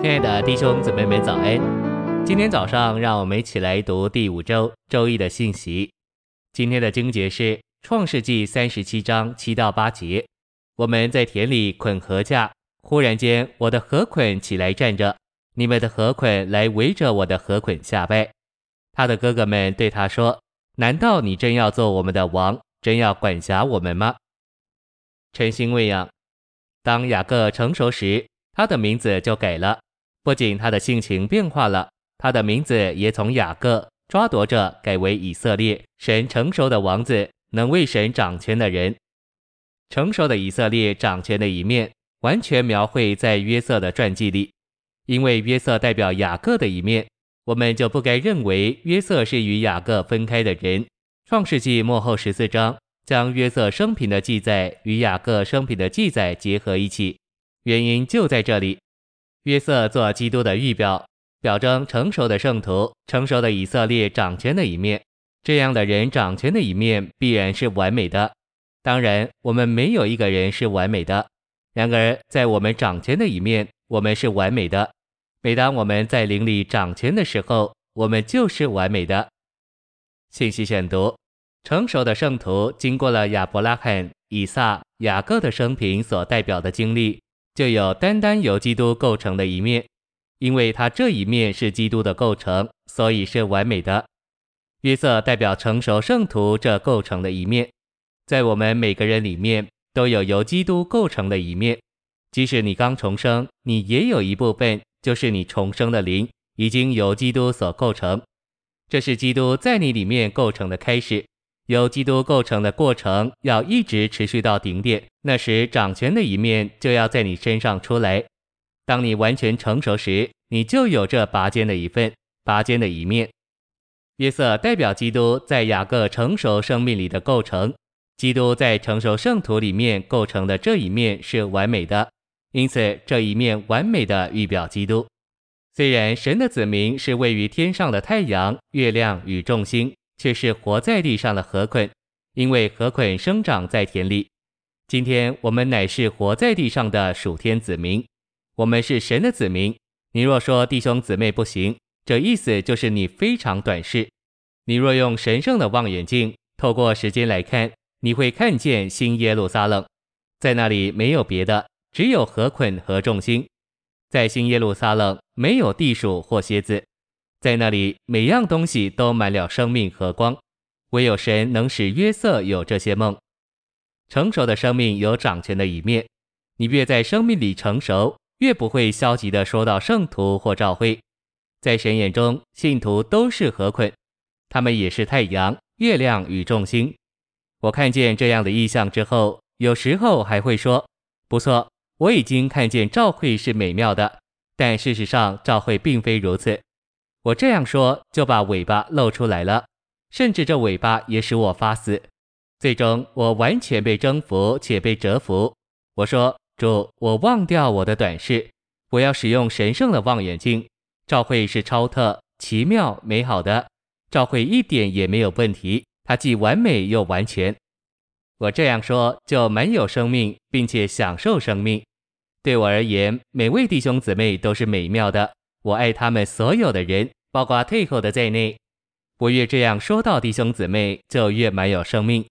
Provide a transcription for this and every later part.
亲爱的弟兄姊妹们，早安！今天早上，让我们一起来读第五周周一的信息。今天的经节是创世纪三十七章七到八节。我们在田里捆禾稼，忽然间，我的禾捆起来站着，你们的禾捆来围着我的禾捆下拜。他的哥哥们对他说：“难道你真要做我们的王，真要管辖我们吗？”晨星喂养。当雅各成熟时，他的名字就改了。不仅他的性情变化了，他的名字也从雅各抓夺着改为以色列。神成熟的王子，能为神掌权的人。成熟的以色列掌权的一面，完全描绘在约瑟的传记里。因为约瑟代表雅各的一面，我们就不该认为约瑟是与雅各分开的人。创世纪末后十四章将约瑟生平的记载与雅各生平的记载结合一起，原因就在这里。约瑟做基督的预表，表征成熟的圣徒、成熟的以色列掌权的一面。这样的人掌权的一面必然是完美的。当然，我们没有一个人是完美的。然而，在我们掌权的一面，我们是完美的。每当我们在灵里掌权的时候，我们就是完美的。信息选读：成熟的圣徒经过了亚伯拉罕、以撒、雅各的生平所代表的经历。就有单单由基督构成的一面，因为他这一面是基督的构成，所以是完美的。约瑟代表成熟圣徒这构成的一面，在我们每个人里面都有由基督构成的一面。即使你刚重生，你也有一部分，就是你重生的灵已经由基督所构成，这是基督在你里面构成的开始。由基督构成的过程要一直持续到顶点，那时掌权的一面就要在你身上出来。当你完全成熟时，你就有这拔尖的一份，拔尖的一面。约瑟代表基督在雅各成熟生命里的构成，基督在成熟圣徒里面构成的这一面是完美的，因此这一面完美的预表基督。虽然神的子民是位于天上的太阳、月亮与众星。却是活在地上的禾捆，因为禾捆生长在田里。今天我们乃是活在地上的属天子民，我们是神的子民。你若说弟兄姊妹不行，这意思就是你非常短视。你若用神圣的望远镜透过时间来看，你会看见新耶路撒冷，在那里没有别的，只有禾捆和众星。在新耶路撒冷没有地鼠或蝎子。在那里，每样东西都满了生命和光，唯有神能使约瑟有这些梦。成熟的生命有掌权的一面，你越在生命里成熟，越不会消极地说到圣徒或召会。在神眼中，信徒都是禾捆，他们也是太阳、月亮与众星。我看见这样的异象之后，有时候还会说：不错，我已经看见召会是美妙的，但事实上，召会并非如此。我这样说，就把尾巴露出来了，甚至这尾巴也使我发死。最终，我完全被征服且被折服。我说：“主，我忘掉我的短视，我要使用神圣的望远镜。照会是超特、奇妙、美好的，照会一点也没有问题，它既完美又完全。”我这样说，就满有生命，并且享受生命。对我而言，每位弟兄姊妹都是美妙的。我爱他们所有的人，包括退后的在内。我越这样说到弟兄姊妹，就越满有生命。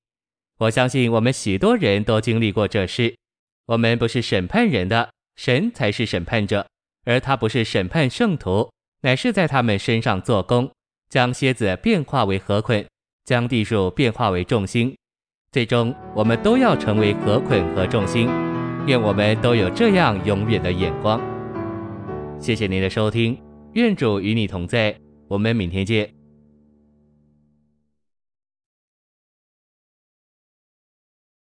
我相信我们许多人都经历过这事。我们不是审判人的，神才是审判者，而他不是审判圣徒，乃是在他们身上做工，将蝎子变化为禾捆，将地鼠变化为众星。最终，我们都要成为禾捆和众星。愿我们都有这样永远的眼光。谢谢您的收听，愿主与你同在，我们明天见。